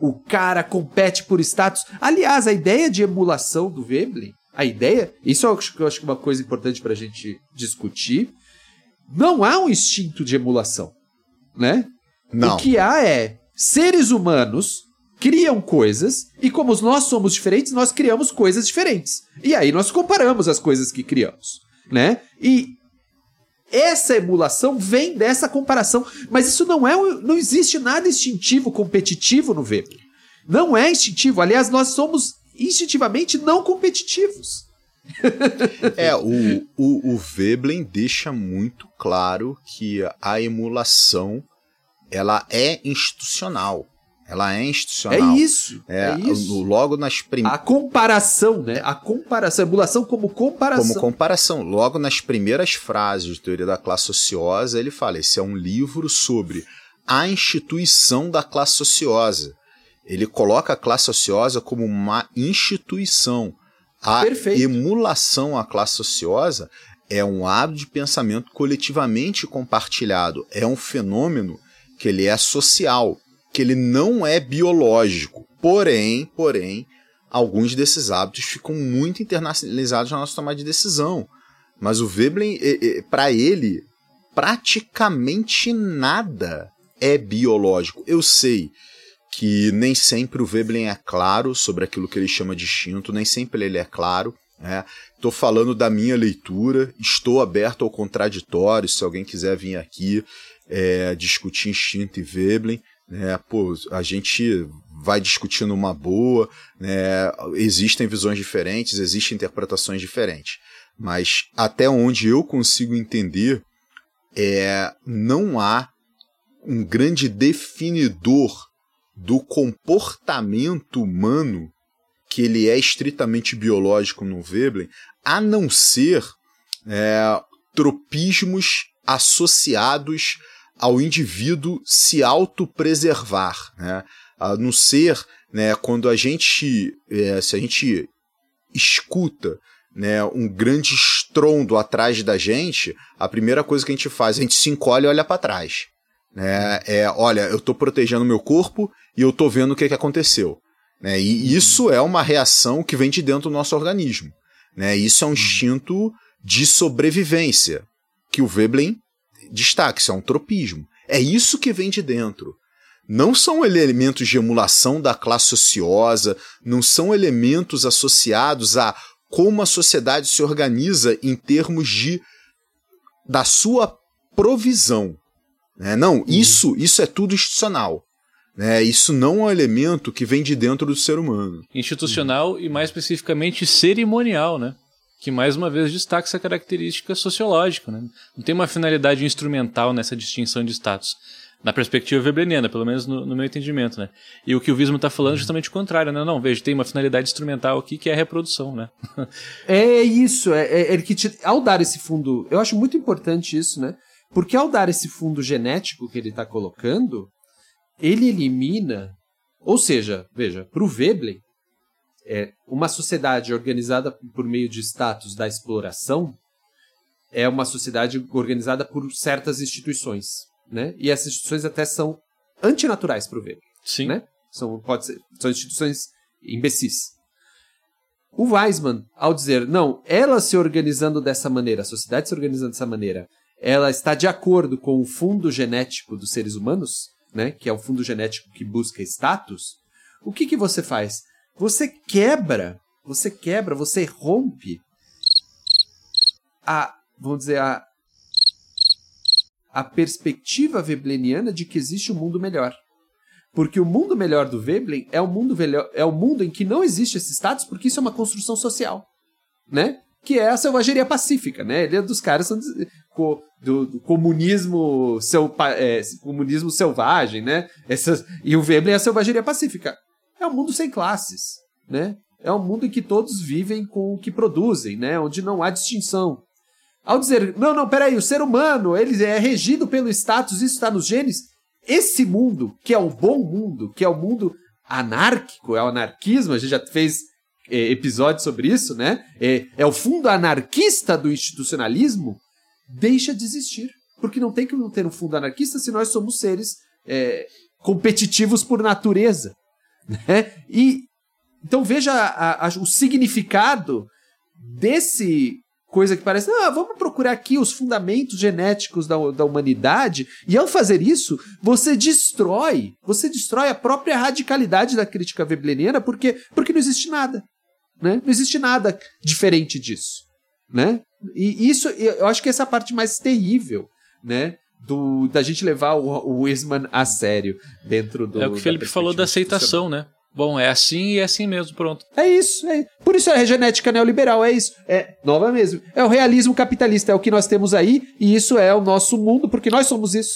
o cara compete por status. Aliás, a ideia de emulação do Veblen, a ideia, isso eu acho, eu acho que é uma coisa importante para a gente discutir. Não há um instinto de emulação, né? Não. O que há é seres humanos criam coisas e como nós somos diferentes, nós criamos coisas diferentes. E aí nós comparamos as coisas que criamos, né? E essa emulação vem dessa comparação, mas isso não é, não existe nada instintivo competitivo no Veblen. Não é instintivo, aliás, nós somos instintivamente não competitivos. é, o, o, o Veblen deixa muito claro que a emulação ela é institucional. Ela é institucional. É isso. É, é isso. Logo nas primeiras. A comparação, né? A comparação, a emulação como comparação. Como comparação. Logo nas primeiras frases de Teoria da Classe Ociosa, ele fala: esse é um livro sobre a instituição da classe ociosa. Ele coloca a classe ociosa como uma instituição. A Perfeito. emulação à classe ociosa é um hábito de pensamento coletivamente compartilhado. É um fenômeno que ele é social que ele não é biológico. Porém, porém, alguns desses hábitos ficam muito internalizados na nossa tomada de decisão. Mas o Veblen, para ele, praticamente nada é biológico. Eu sei que nem sempre o Veblen é claro sobre aquilo que ele chama de instinto, nem sempre ele é claro. Estou né? falando da minha leitura, estou aberto ao contraditório, se alguém quiser vir aqui é, discutir instinto e Veblen. Né? Pô, a gente vai discutindo uma boa, né? existem visões diferentes, existem interpretações diferentes. Mas até onde eu consigo entender, é, não há um grande definidor do comportamento humano que ele é estritamente biológico no Veblen, a não ser é, tropismos associados ao indivíduo se autopreservar, né? a não ser né, quando a gente, é, se a gente escuta né, um grande estrondo atrás da gente, a primeira coisa que a gente faz, a gente se encolhe e olha para trás. Né? É, olha, eu estou protegendo meu corpo e eu estou vendo o que, que aconteceu. Né? E isso é uma reação que vem de dentro do nosso organismo. Né? Isso é um instinto de sobrevivência que o Veblen destaca, isso é um tropismo. É isso que vem de dentro. Não são elementos de emulação da classe ociosa, não são elementos associados a como a sociedade se organiza em termos de da sua provisão. Né? Não, uhum. isso, isso é tudo institucional. Né? Isso não é um elemento que vem de dentro do ser humano. Institucional uhum. e mais especificamente cerimonial, né? Que mais uma vez destaca essa característica sociológica. Né? Não tem uma finalidade instrumental nessa distinção de status na perspectiva webleniana, pelo menos no, no, meu entendimento, né? E o que o Vismo está falando é justamente o contrário, né? Não, veja, tem uma finalidade instrumental aqui que é a reprodução, né? é isso, é, é, é que te, ao dar esse fundo, eu acho muito importante isso, né? Porque ao dar esse fundo genético que ele está colocando, ele elimina, ou seja, veja, para o Veblen, é, uma sociedade organizada por meio de status da exploração é uma sociedade organizada por certas instituições né? E essas instituições até são antinaturais para o ver. Sim. Né? São, pode ser, são instituições imbecis. O Weisman, ao dizer, não, ela se organizando dessa maneira, a sociedade se organizando dessa maneira, ela está de acordo com o fundo genético dos seres humanos, né, que é o fundo genético que busca status, o que, que você faz? Você quebra, você quebra, você rompe a, vamos dizer, a, a perspectiva vebleniana de que existe um mundo melhor. Porque o mundo melhor do Veblen é o mundo velho, é o mundo em que não existe esse status, porque isso é uma construção social, né? Que é a selvageria pacífica, né? Ele é dos caras do, do, do comunismo, seu, é, comunismo selvagem, né? Essas, e o Veblen é a selvageria pacífica. É um mundo sem classes, né? É um mundo em que todos vivem com o que produzem, né? Onde não há distinção. Ao dizer, não, não, peraí, o ser humano, ele é regido pelo status, isso está nos genes. Esse mundo, que é o bom mundo, que é o mundo anárquico, é o anarquismo, a gente já fez é, episódios sobre isso, né? É, é o fundo anarquista do institucionalismo, deixa de existir. Porque não tem que ter um fundo anarquista se nós somos seres é, competitivos por natureza. Né? E então veja a, a, o significado desse coisa que parece, ah, vamos procurar aqui os fundamentos genéticos da, da humanidade, e ao fazer isso, você destrói, você destrói a própria radicalidade da crítica webleniana, porque, porque não existe nada, né? Não existe nada diferente disso, né? E isso, eu acho que essa é a parte mais terrível, né? Do, da gente levar o, o Wisman a sério dentro do. É o que o Felipe falou da aceitação, né? Bom, é assim e é assim mesmo, pronto. É isso, é. Por isso é a genética neoliberal, é isso. É, nova mesmo. É o realismo capitalista, é o que nós temos aí, e isso é o nosso mundo, porque nós somos isso.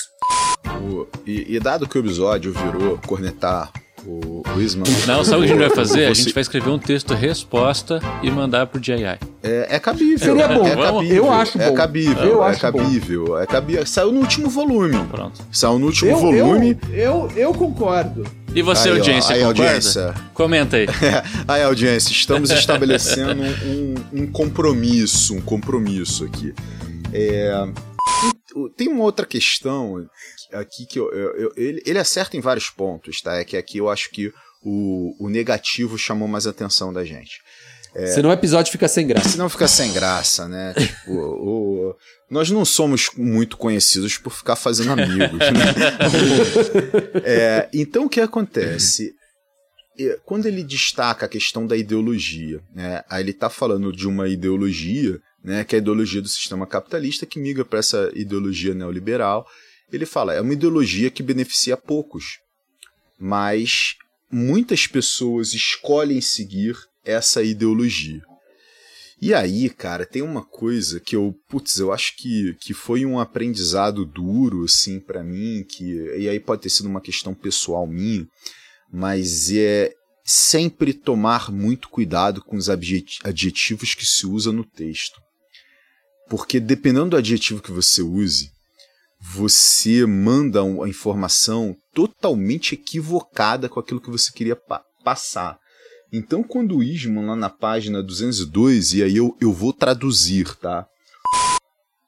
O, e, e, dado que o episódio virou cornetar o, o Isman. Não, sabe o que a gente vai fazer? A gente vai escrever um texto resposta e mandar pro GI. É, é cabível. Seria bom. É cabível, eu acho é bom. Cabível, eu é acho cabível. Bom. É cabível. Saiu no último volume. Pronto. Saiu no último eu, volume. Eu, eu, eu concordo. E você, aí, audiência, ó, aí, concorda? Audiência. Comenta aí. aí, audiência, estamos estabelecendo um, um, compromisso, um compromisso aqui. É, tem uma outra questão aqui que eu, eu, eu, ele, ele acerta em vários pontos, tá? É que aqui eu acho que o, o negativo chamou mais atenção da gente. Senão o episódio fica sem graça. Senão fica sem graça, né? tipo, o- nós não somos muito conhecidos por ficar fazendo amigos, né? É, então o que acontece? É, Quando ele destaca a questão da ideologia, né? Aí ele está falando de uma ideologia, né? Que é a ideologia do sistema capitalista que migra para essa ideologia neoliberal. Ele fala, é uma ideologia que beneficia poucos, mas muitas pessoas escolhem seguir essa ideologia. E aí, cara, tem uma coisa que eu, putz, eu acho que, que foi um aprendizado duro, assim, para mim, que, e aí pode ter sido uma questão pessoal minha, mas é sempre tomar muito cuidado com os adjet- adjetivos que se usa no texto. Porque dependendo do adjetivo que você use, você manda a informação totalmente equivocada com aquilo que você queria pa- passar. Então, quando o Isman, lá na página 202, e aí eu, eu vou traduzir, tá?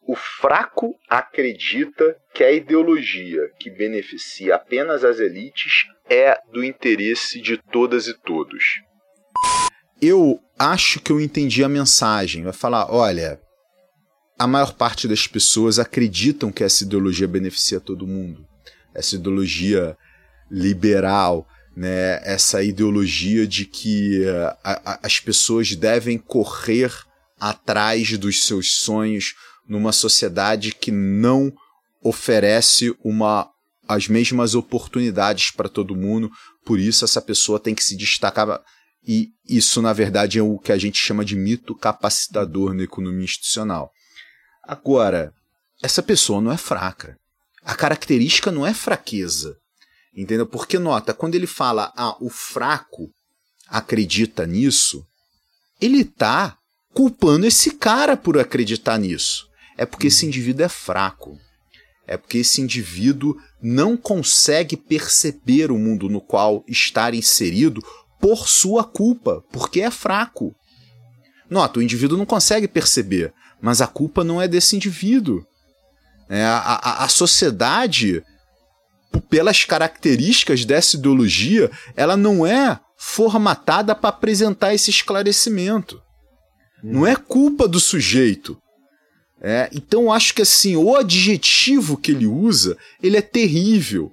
O fraco acredita que a ideologia que beneficia apenas as elites é do interesse de todas e todos. Eu acho que eu entendi a mensagem. Vai falar: olha, a maior parte das pessoas acreditam que essa ideologia beneficia todo mundo. Essa ideologia liberal, né? essa ideologia de que eh, a- as pessoas devem correr atrás dos seus sonhos numa sociedade que não oferece uma, as mesmas oportunidades para todo mundo, por isso essa pessoa tem que se destacar. E isso, na verdade, é o que a gente chama de mito capacitador na economia institucional. Agora, essa pessoa não é fraca. A característica não é fraqueza. Entendeu? Porque nota, quando ele fala, ah, o fraco acredita nisso, ele tá culpando esse cara por acreditar nisso. É porque esse indivíduo é fraco. É porque esse indivíduo não consegue perceber o mundo no qual está inserido por sua culpa, porque é fraco. Nota, o indivíduo não consegue perceber, mas a culpa não é desse indivíduo. É, a, a, a sociedade, pelas características dessa ideologia, ela não é formatada para apresentar esse esclarecimento. Não é culpa do sujeito. É, então acho que assim, o adjetivo que ele usa, ele é terrível,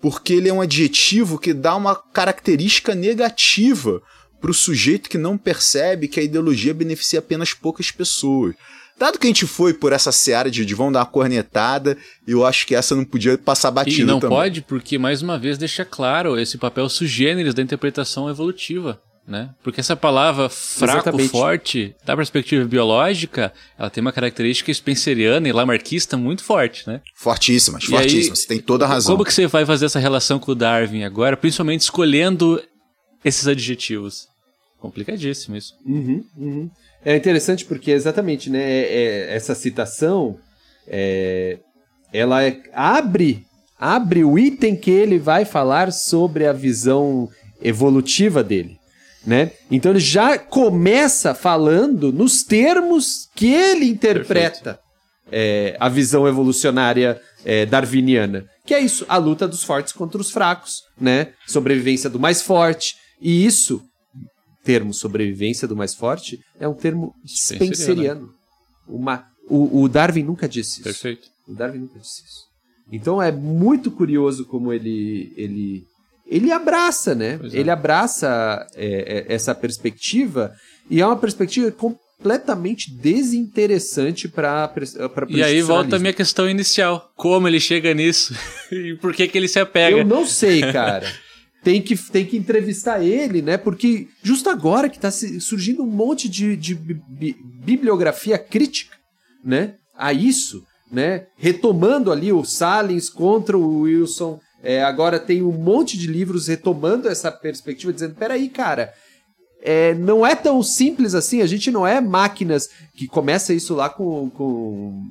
porque ele é um adjetivo que dá uma característica negativa para o sujeito que não percebe que a ideologia beneficia apenas poucas pessoas. Dado que a gente foi por essa seara de, de vão dar uma cornetada, eu acho que essa não podia passar batida E não também. pode, porque mais uma vez deixa claro esse papel sugêneres da interpretação evolutiva. Né? Porque essa palavra fraco, Exatamente. forte, da perspectiva biológica, ela tem uma característica spenceriana e lamarquista muito forte, né? Fortíssimas, E fortíssimas, aí, você tem toda a razão. Como que você vai fazer essa relação com o Darwin agora, principalmente escolhendo esses adjetivos? Complicadíssimo isso. Uhum, uhum. É interessante porque exatamente, né? é- é- essa citação, é, ela é- abre, abre o item que ele vai falar sobre a visão evolutiva dele, né? Então ele já começa falando nos termos que ele interpreta é, a visão evolucionária é, darwiniana, que é isso, a luta dos fortes contra os fracos, né? Sobrevivência do mais forte. E isso, termo sobrevivência do mais forte, é um termo Spenceriano. spenceriano. Uma, o, o Darwin nunca disse isso. Perfeito. O Darwin nunca disse isso. Então é muito curioso como ele ele ele abraça, né? É. Ele abraça é, é, essa perspectiva e é uma perspectiva completamente desinteressante para para E aí volta a minha questão inicial. Como ele chega nisso? e por que que ele se apega? Eu não sei, cara. Tem que, tem que entrevistar ele, né? Porque justo agora que tá se- surgindo um monte de, de bi- bi- bibliografia crítica, né? A isso, né? Retomando ali o Salins contra o Wilson. É, agora tem um monte de livros retomando essa perspectiva, dizendo: peraí, cara, é, não é tão simples assim. A gente não é máquinas que começa isso lá com, com,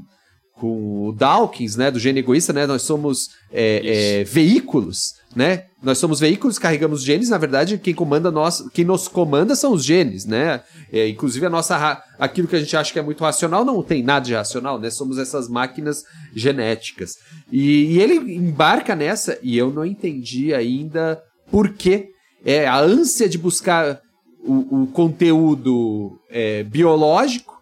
com o Dawkins, né, do gene egoísta, né? Nós somos é, é, veículos, né? Nós somos veículos, carregamos genes. Na verdade, quem comanda nós, quem nos comanda são os genes, né? É, inclusive a nossa, aquilo que a gente acha que é muito racional não tem nada de racional, né? Somos essas máquinas genéticas. E, e ele embarca nessa e eu não entendi ainda por que é a ânsia de buscar o, o conteúdo é, biológico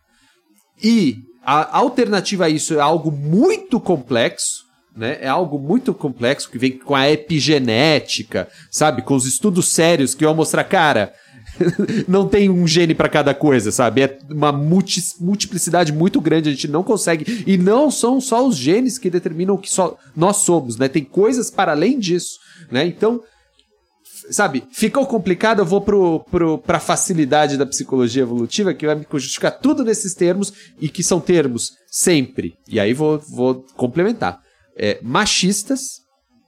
e a alternativa a isso é algo muito complexo, né? É algo muito complexo que vem com a epigenética, sabe? Com os estudos sérios que vão mostrar, cara, não tem um gene para cada coisa, sabe? É uma multi, multiplicidade muito grande, a gente não consegue. E não são só os genes que determinam o que só nós somos, né? Tem coisas para além disso, né? Então, sabe, ficou complicado, eu vou pro, pro, pra facilidade da psicologia evolutiva, que vai me justificar tudo nesses termos, e que são termos sempre, e aí vou, vou complementar, é, machistas,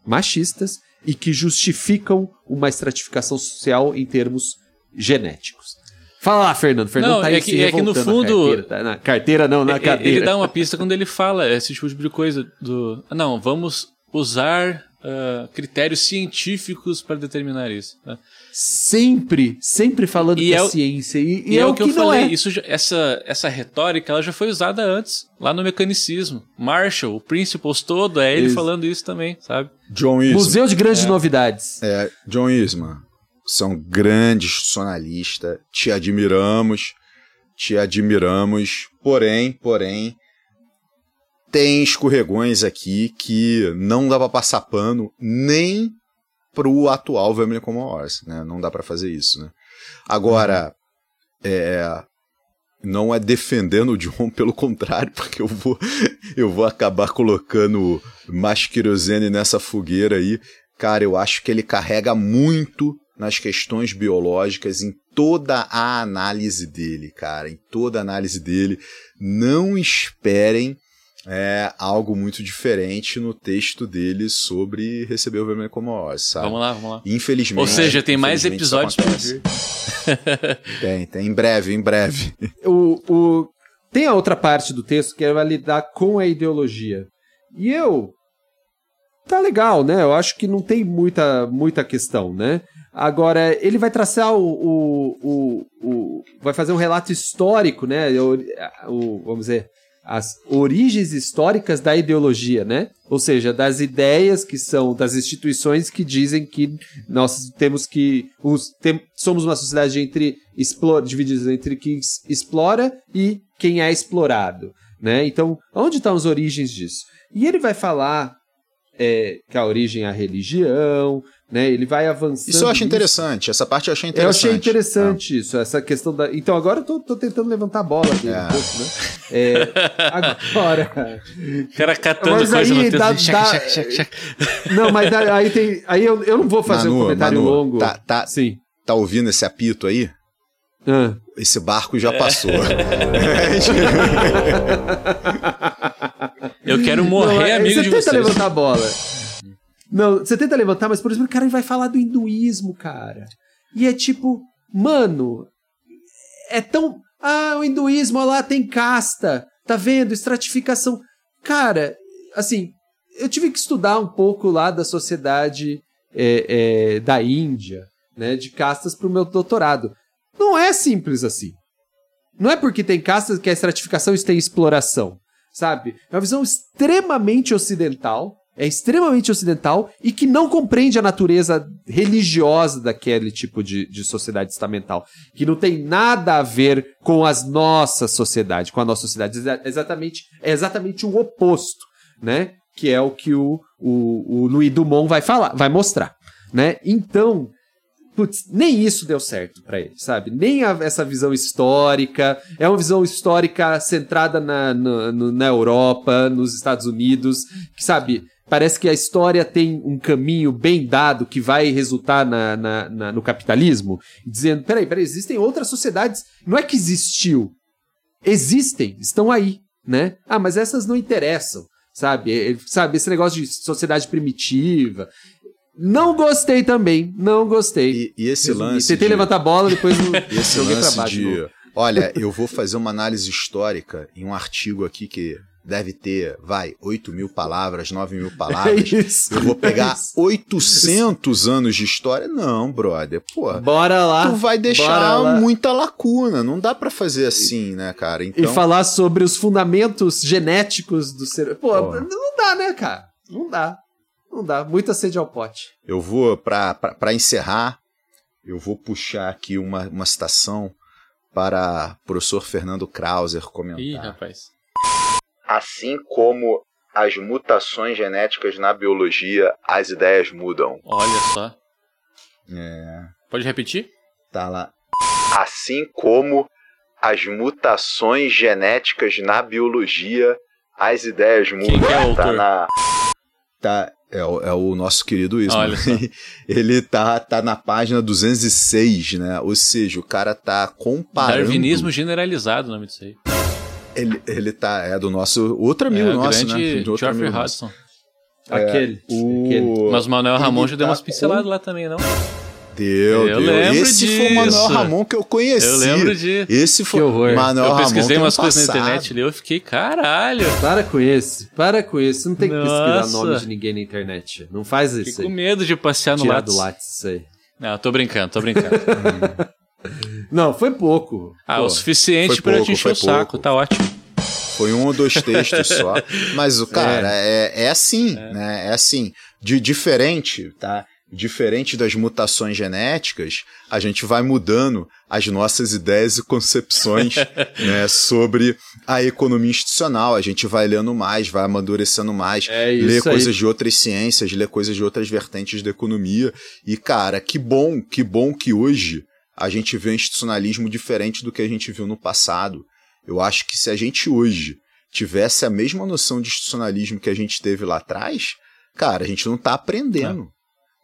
machistas, e que justificam uma estratificação social em termos genéticos. Fala lá, Fernando. Fernando Não, tá aí é que- é que no na fundo- carteira, tá? na carteira não, na É- cadeira. Ele dá uma pista quando ele fala esse tipo de coisa do. "Ah, Não, vamos usar ah, critérios científicos para determinar isso. né? Sempre, sempre falando E que é, é o- ciência. E, E, é, o que, eu não falei, é. isso essa, essa retórica ela já foi usada antes, lá no mecanicismo. Marshall, o Principles todo, é ele Isso. falando isso também, sabe? John Eastman. Museu de Grandes Novidades. É, John Eastman, você é um grande institucionalista, te admiramos, te admiramos, porém, porém, tem escorregões aqui que não dá pra passar pano nem pro atual Vermelho Commodores, né? Não dá pra fazer isso, né? Agora, é, não é defendendo o John, pelo contrário, porque eu vou, eu vou acabar colocando mais querosene nessa fogueira aí. Cara, eu acho que ele carrega muito nas questões biológicas em toda a análise dele, cara, em toda a análise dele. Não esperem é, algo muito diferente no texto dele sobre receber o vermelho como os, sabe? Vamos lá, vamos lá. Infelizmente. Ou seja, tem mais episódios pra. Tem, tem. Em breve, em breve. o, o- tem a outra parte do texto que vai lidar com a ideologia. E eu. Tá legal, né? Eu acho que não tem muita, muita questão, né? Agora, ele vai traçar o. o, o, o- vai fazer um relato histórico, né? O, o- vamos dizer. As origens históricas da ideologia, né? Ou seja, das ideias que são das instituições que dizem que nós temos que. Os, tem- somos uma sociedade entre explo- dividida entre quem explora e quem é explorado. Né? Então, onde estão as origens disso? E ele vai falar é, que a origem é a religião, né? Ele vai avançando. Isso eu acho interessante. Essa parte eu achei Eu interessante. achei interessante isso, essa questão da. Então agora eu tô, tô tentando levantar a bola dele É. um pouco, né? É, agora. O cara catando Mas coisa aí no dá- texto. dá-. Não, mas aí aí tem. Aí eu, eu não vou fazer um Manu, comentário Manu, longo. Tá, tá, Sim. tá ouvindo esse apito aí? Ah. Esse barco já passou. Eu quero morrer Não, é- amigo você de tenta vocês. levantar a bola. Não, você tenta levantar, mas por exemplo, o cara vai falar do hinduísmo, cara. E é tipo, mano, é tão. Ah, o hinduísmo ó lá tem casta, tá vendo? Estratificação. Cara, assim, eu tive que estudar um pouco lá da sociedade é, é, da Índia, né, de castas pro meu doutorado. Não é simples assim. Não é porque tem castas que a estratificação isso tem exploração, sabe? É uma visão extremamente ocidental, é extremamente ocidental e que não compreende a natureza religiosa daquele tipo de, de sociedade estamental, que não tem nada a ver com as nossas sociedades, com a nossa sociedade. Exa- Exatamente, é exatamente o oposto, né? Que é o que o, o, o Louis Dumont vai falar, vai mostrar, né? Então, Putz, nem isso deu certo pra ele, sabe? Nem a- essa visão histórica. É uma visão histórica centrada na, na, na Europa, nos Estados Unidos, que, sabe? Parece que a história tem um caminho bem dado que vai resultar na, na- na- no capitalismo, dizendo: peraí, peraí, existem outras sociedades. Não é que existiu. Existem, estão aí, né? Ah, mas essas não interessam, sabe? É, sabe, esse negócio de sociedade primitiva. Não gostei também, não gostei. E, e esse lance. Tentei de- levantar a bola, depois não Esse joguei pra lance baixo. de. Olha, eu vou fazer uma análise histórica em um artigo aqui que deve ter, vai, 8 mil palavras, 9 mil É palavras. isso. Eu vou pegar é isso. 800 anos de história? Não, brother. Pô, Bora lá. tu vai deixar muita lacuna. Não dá pra fazer assim, né, cara? E Então, falar sobre os fundamentos genéticos do ser. Pô, Pô. não dá, né, cara? Não dá. Não dá. Muita sede ao pote. eu vou, pra, pra, pra encerrar, eu vou puxar aqui uma, uma citação para o professor Fernando Krauser comentar. Ih, rapaz. Assim como as mutações genéticas na biologia, as ideias mudam. Olha só. É, Pode repetir? tá lá. Assim como as mutações genéticas na biologia, as ideias mudam. que é o tá autor? na. Tá, é, o- é o nosso querido Isma. Olha só. Ele tá, tá na página 206, né? Ou seja, o cara tá comparando. Darwinismo generalizado, o nome disso aí. Ele, ele tá. É do nosso. Outro amigo é, o nosso, grande né? De outro Geoffrey. Hudson. Aquele. O... aquele. Mas o Manuel Ramon já deu tá umas pinceladas com- lá também, não? Deu, Eu deu. lembro Esse foi o Manuel disso. Ramon que eu conheci. Eu lembro de. Esse foi Que horror. Manuel Eu Ramon pesquisei tem um umas coisas na internet ali, eu fiquei, caralho. Para com esse, para com esse. Não tem que pesquisar Nossa. nome de ninguém na internet. Não faz isso com aí. medo de passear no Tirar Lattes. do Lattes isso aí. Não, tô brincando, tô brincando. Não, foi pouco. Ah, Pô, o suficiente te encher o saco, pouco. tá ótimo. Foi um ou dois textos só. Mas o cara é, é assim, né? É assim. De diferente, tá? Diferente das mutações genéticas, a gente vai mudando as nossas ideias e concepções né, sobre a economia institucional. A gente vai lendo mais, vai amadurecendo mais, É lê aí. coisas de outras ciências, lê coisas de outras vertentes da economia. E, cara, que bom, que bom que hoje a gente vê um institucionalismo diferente do que a gente viu no passado. Eu acho que se a gente hoje tivesse a mesma noção de institucionalismo que a gente teve lá atrás, cara, a gente não tá aprendendo.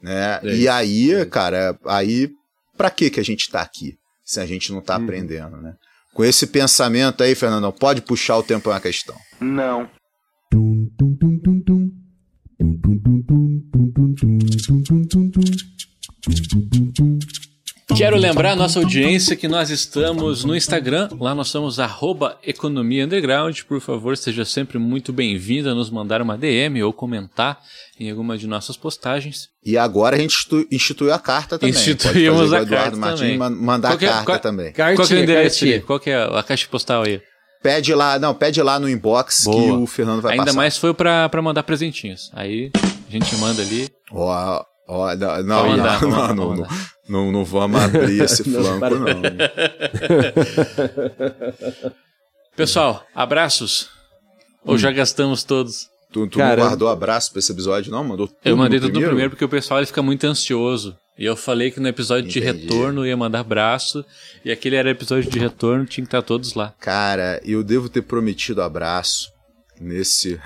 Né? É e aí, é cara, aí pra que que a gente tá aqui se a gente não tá Uhum. aprendendo, né? Com esse pensamento aí, Fernandão, pode puxar o tempo é uma questão. Não. Quero lembrar a nossa audiência que nós estamos no Instagram, lá nós somos arroba Economia Underground. Por favor, seja sempre muito bem-vindo a nos mandar uma DM ou comentar em alguma de nossas postagens. E agora a gente institui- instituiu a carta também. Instituímos a Eduardo carta Martins, também. ma- mandar Qual que é- a carta qual- também. Qual que é o Cartinha, endereço cartinha. Qual que é a caixa postal aí? Pede lá, não, pede lá no inbox que Boa. o Fernando vai Ainda passar. mais foi pra, pra mandar presentinhos. Aí a gente manda ali. Ó, ó, não, não, Pode mandar, não, não, pode não, não, não vamos abrir esse flanco, para. não. Pessoal, abraços. Ou já gastamos todos? Tu, tu não guardou abraço pra esse episódio, não? Mandou tudo Eu mandei no tudo no primeiro porque o pessoal ele fica muito ansioso. E eu falei que no episódio de Entendi. retorno ia mandar abraço. E aquele era episódio de retorno, tinha que estar todos lá. Cara, eu devo ter prometido abraço nesse,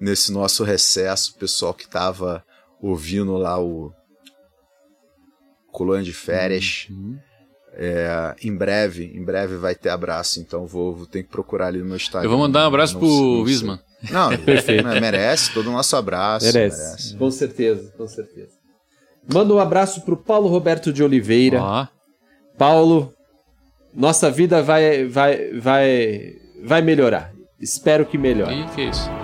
nesse nosso recesso, o pessoal que tava ouvindo lá o Colônia de Férias. Uhum. É, em breve, em breve vai ter abraço, então vou, vou ter que procurar ali no meu Instagram. Eu vou mandar um abraço Não pro não. Wisman. Não, Perfeito. merece todo o nosso abraço. Merece. Com certeza, com certeza. Manda um abraço pro Paulo Roberto de Oliveira. Paulo, nossa vida vai, vai, vai, vai melhorar. Espero que melhore. e que é isso?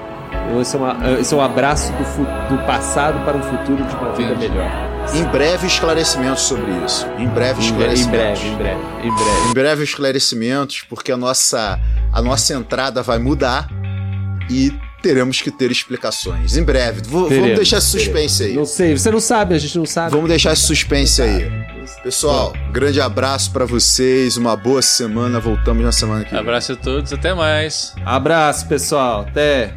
Esse é, uma- esse é um abraço do, do passado para um futuro de uma vida Entendi. melhor. Em breve esclarecimentos sobre isso. Em breve Em, esclarecimentos. em breve, em breve, em breve. Em breve esclarecimentos, porque a nossa, a nossa entrada vai mudar e teremos que ter explicações. Em breve. V- vamos Teremos, deixar esse suspense aí. Não sei, você não sabe, a gente não sabe. Vamos deixar esse suspense aí. Pessoal, grande abraço pra vocês, uma boa semana. Voltamos na semana que vem. Abraço a todos, até mais. Abraço, pessoal. Até.